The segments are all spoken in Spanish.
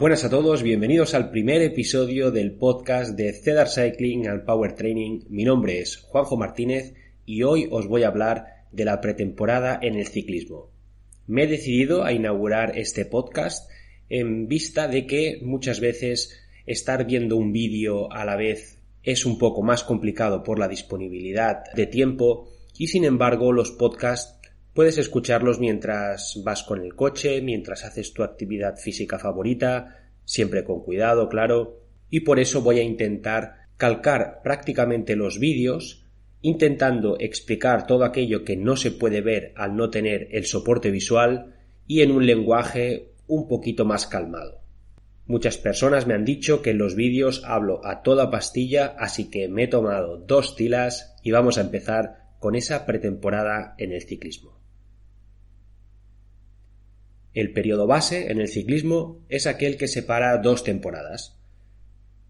Buenas a todos, bienvenidos al primer episodio del podcast de Cedar Cycling and Power Training. Mi nombre es Juanjo Martínez y hoy os voy a hablar de la pretemporada en el ciclismo. Me he decidido a inaugurar este podcast en vista de que muchas veces estar viendo un vídeo a la vez es un poco más complicado por la disponibilidad de tiempo y sin embargo los podcasts Puedes escucharlos mientras vas con el coche, mientras haces tu actividad física favorita, siempre con cuidado, claro, y por eso voy a intentar calcar prácticamente los vídeos, intentando explicar todo aquello que no se puede ver al no tener el soporte visual y en un lenguaje un poquito más calmado. Muchas personas me han dicho que en los vídeos hablo a toda pastilla, así que me he tomado dos tilas y vamos a empezar con esa pretemporada en el ciclismo. El periodo base en el ciclismo es aquel que separa dos temporadas.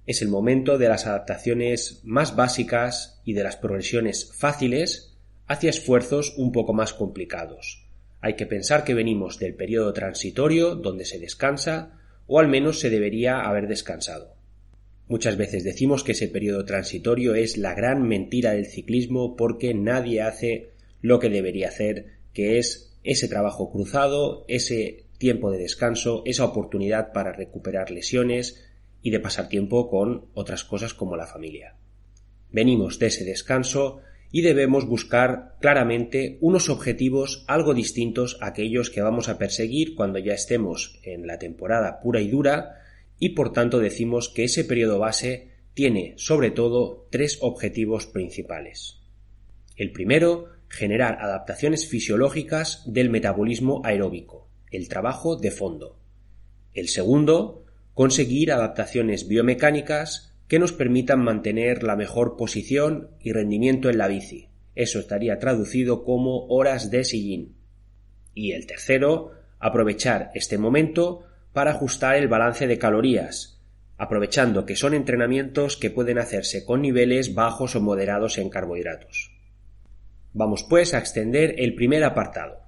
Es el momento de las adaptaciones más básicas y de las progresiones fáciles hacia esfuerzos un poco más complicados. Hay que pensar que venimos del periodo transitorio donde se descansa o al menos se debería haber descansado. Muchas veces decimos que ese periodo transitorio es la gran mentira del ciclismo porque nadie hace lo que debería hacer, que es ese trabajo cruzado, ese tiempo de descanso, esa oportunidad para recuperar lesiones y de pasar tiempo con otras cosas como la familia. Venimos de ese descanso y debemos buscar claramente unos objetivos algo distintos a aquellos que vamos a perseguir cuando ya estemos en la temporada pura y dura y por tanto decimos que ese periodo base tiene sobre todo tres objetivos principales. El primero generar adaptaciones fisiológicas del metabolismo aeróbico, el trabajo de fondo. El segundo, conseguir adaptaciones biomecánicas que nos permitan mantener la mejor posición y rendimiento en la bici. Eso estaría traducido como horas de sillín. Y el tercero, aprovechar este momento para ajustar el balance de calorías, aprovechando que son entrenamientos que pueden hacerse con niveles bajos o moderados en carbohidratos. Vamos pues a extender el primer apartado.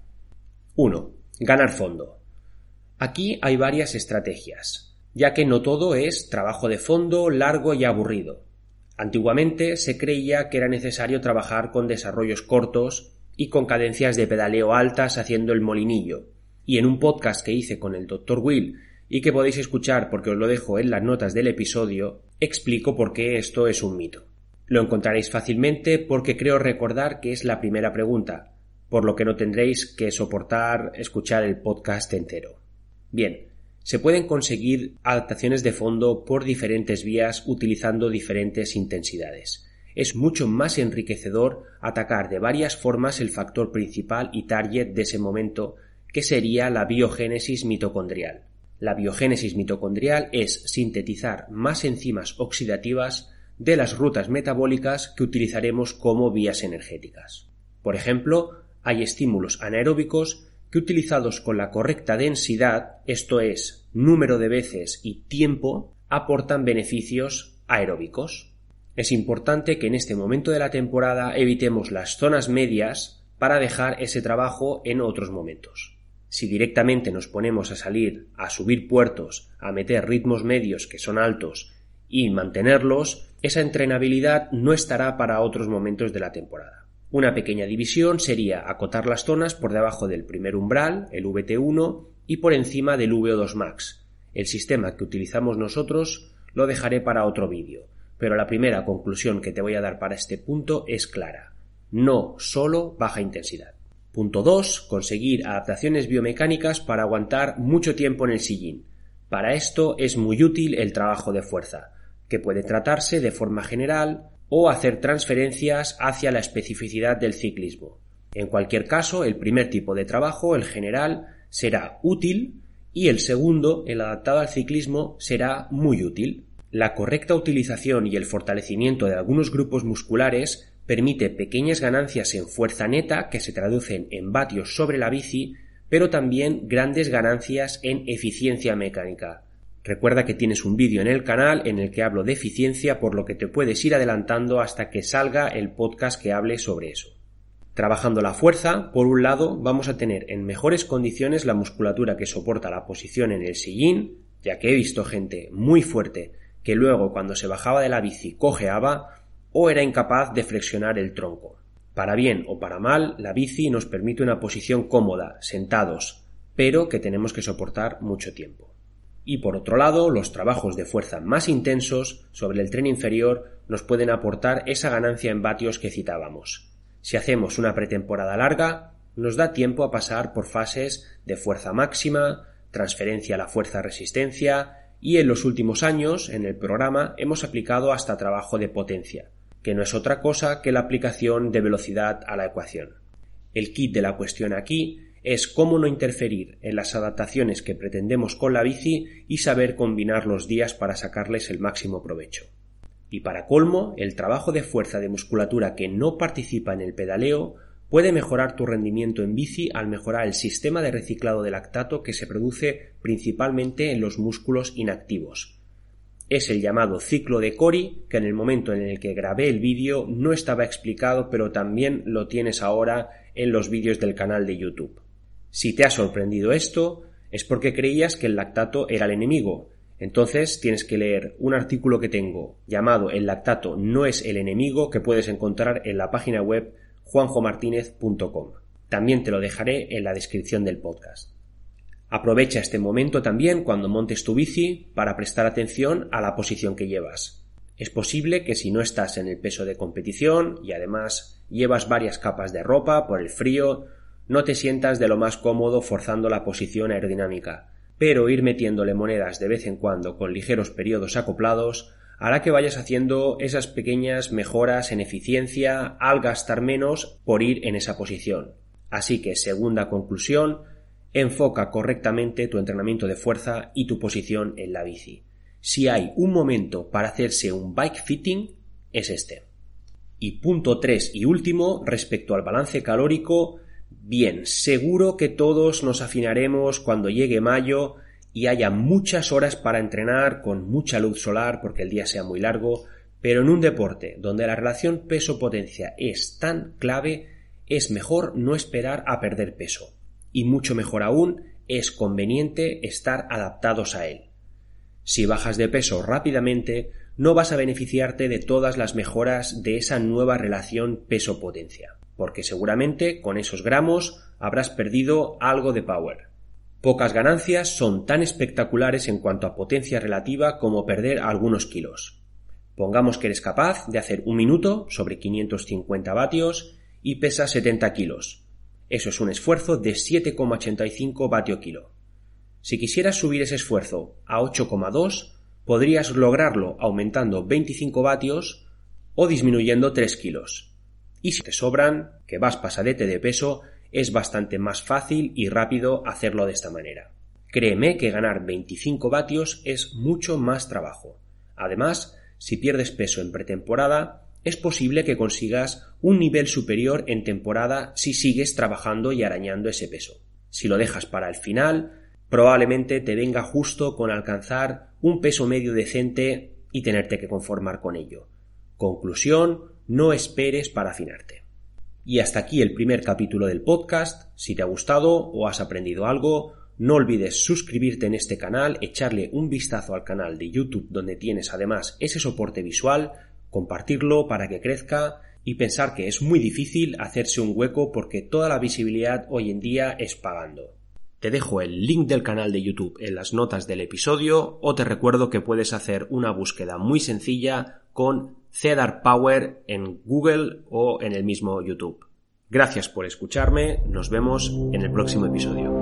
1. Ganar fondo. Aquí hay varias estrategias, ya que no todo es trabajo de fondo largo y aburrido. Antiguamente se creía que era necesario trabajar con desarrollos cortos y con cadencias de pedaleo altas haciendo el molinillo. Y en un podcast que hice con el Dr. Will y que podéis escuchar porque os lo dejo en las notas del episodio, explico por qué esto es un mito. Lo encontraréis fácilmente porque creo recordar que es la primera pregunta, por lo que no tendréis que soportar escuchar el podcast entero. Bien, se pueden conseguir adaptaciones de fondo por diferentes vías utilizando diferentes intensidades. Es mucho más enriquecedor atacar de varias formas el factor principal y target de ese momento, que sería la biogénesis mitocondrial. La biogénesis mitocondrial es sintetizar más enzimas oxidativas de las rutas metabólicas que utilizaremos como vías energéticas. Por ejemplo, hay estímulos anaeróbicos que utilizados con la correcta densidad, esto es, número de veces y tiempo, aportan beneficios aeróbicos. Es importante que en este momento de la temporada evitemos las zonas medias para dejar ese trabajo en otros momentos. Si directamente nos ponemos a salir, a subir puertos, a meter ritmos medios que son altos y mantenerlos, esa entrenabilidad no estará para otros momentos de la temporada. Una pequeña división sería acotar las zonas por debajo del primer umbral, el VT1, y por encima del VO2 max. El sistema que utilizamos nosotros lo dejaré para otro vídeo, pero la primera conclusión que te voy a dar para este punto es clara. No solo baja intensidad. Punto 2. Conseguir adaptaciones biomecánicas para aguantar mucho tiempo en el sillín. Para esto es muy útil el trabajo de fuerza, que puede tratarse de forma general o hacer transferencias hacia la especificidad del ciclismo. En cualquier caso, el primer tipo de trabajo, el general, será útil y el segundo, el adaptado al ciclismo, será muy útil. La correcta utilización y el fortalecimiento de algunos grupos musculares permite pequeñas ganancias en fuerza neta que se traducen en vatios sobre la bici, pero también grandes ganancias en eficiencia mecánica. Recuerda que tienes un vídeo en el canal en el que hablo de eficiencia, por lo que te puedes ir adelantando hasta que salga el podcast que hable sobre eso. Trabajando la fuerza, por un lado, vamos a tener en mejores condiciones la musculatura que soporta la posición en el sillín, ya que he visto gente muy fuerte que luego cuando se bajaba de la bici cojeaba o era incapaz de flexionar el tronco. Para bien o para mal, la bici nos permite una posición cómoda, sentados, pero que tenemos que soportar mucho tiempo. Y por otro lado, los trabajos de fuerza más intensos sobre el tren inferior nos pueden aportar esa ganancia en vatios que citábamos. Si hacemos una pretemporada larga, nos da tiempo a pasar por fases de fuerza máxima, transferencia a la fuerza resistencia y en los últimos años en el programa hemos aplicado hasta trabajo de potencia, que no es otra cosa que la aplicación de velocidad a la ecuación. El kit de la cuestión aquí es cómo no interferir en las adaptaciones que pretendemos con la bici y saber combinar los días para sacarles el máximo provecho. Y para colmo, el trabajo de fuerza de musculatura que no participa en el pedaleo puede mejorar tu rendimiento en bici al mejorar el sistema de reciclado de lactato que se produce principalmente en los músculos inactivos. Es el llamado ciclo de Cori, que en el momento en el que grabé el vídeo no estaba explicado, pero también lo tienes ahora en los vídeos del canal de YouTube. Si te ha sorprendido esto, es porque creías que el lactato era el enemigo. Entonces tienes que leer un artículo que tengo llamado El lactato no es el enemigo que puedes encontrar en la página web juanjomartinez.com. También te lo dejaré en la descripción del podcast. Aprovecha este momento también cuando montes tu bici para prestar atención a la posición que llevas. Es posible que si no estás en el peso de competición y además llevas varias capas de ropa por el frío no te sientas de lo más cómodo forzando la posición aerodinámica, pero ir metiéndole monedas de vez en cuando con ligeros periodos acoplados hará que vayas haciendo esas pequeñas mejoras en eficiencia al gastar menos por ir en esa posición. Así que, segunda conclusión, enfoca correctamente tu entrenamiento de fuerza y tu posición en la bici. Si hay un momento para hacerse un bike fitting, es este. Y punto 3 y último, respecto al balance calórico, Bien, seguro que todos nos afinaremos cuando llegue mayo y haya muchas horas para entrenar con mucha luz solar porque el día sea muy largo, pero en un deporte donde la relación peso-potencia es tan clave, es mejor no esperar a perder peso. Y mucho mejor aún, es conveniente estar adaptados a él. Si bajas de peso rápidamente, no vas a beneficiarte de todas las mejoras de esa nueva relación peso-potencia porque seguramente con esos gramos habrás perdido algo de power. Pocas ganancias son tan espectaculares en cuanto a potencia relativa como perder algunos kilos. Pongamos que eres capaz de hacer un minuto sobre 550 vatios y pesa 70 kilos. Eso es un esfuerzo de 7,85 vatio kilo. Si quisieras subir ese esfuerzo a 8,2, podrías lograrlo aumentando 25 vatios o disminuyendo 3 kilos y si te sobran, que vas pasadete de peso, es bastante más fácil y rápido hacerlo de esta manera. Créeme que ganar 25 vatios es mucho más trabajo. Además, si pierdes peso en pretemporada, es posible que consigas un nivel superior en temporada si sigues trabajando y arañando ese peso. Si lo dejas para el final, probablemente te venga justo con alcanzar un peso medio decente y tenerte que conformar con ello. Conclusión, no esperes para afinarte. Y hasta aquí el primer capítulo del podcast. Si te ha gustado o has aprendido algo, no olvides suscribirte en este canal, echarle un vistazo al canal de YouTube donde tienes además ese soporte visual, compartirlo para que crezca y pensar que es muy difícil hacerse un hueco porque toda la visibilidad hoy en día es pagando. Te dejo el link del canal de YouTube en las notas del episodio o te recuerdo que puedes hacer una búsqueda muy sencilla con Cedar Power en Google o en el mismo YouTube. Gracias por escucharme, nos vemos en el próximo episodio.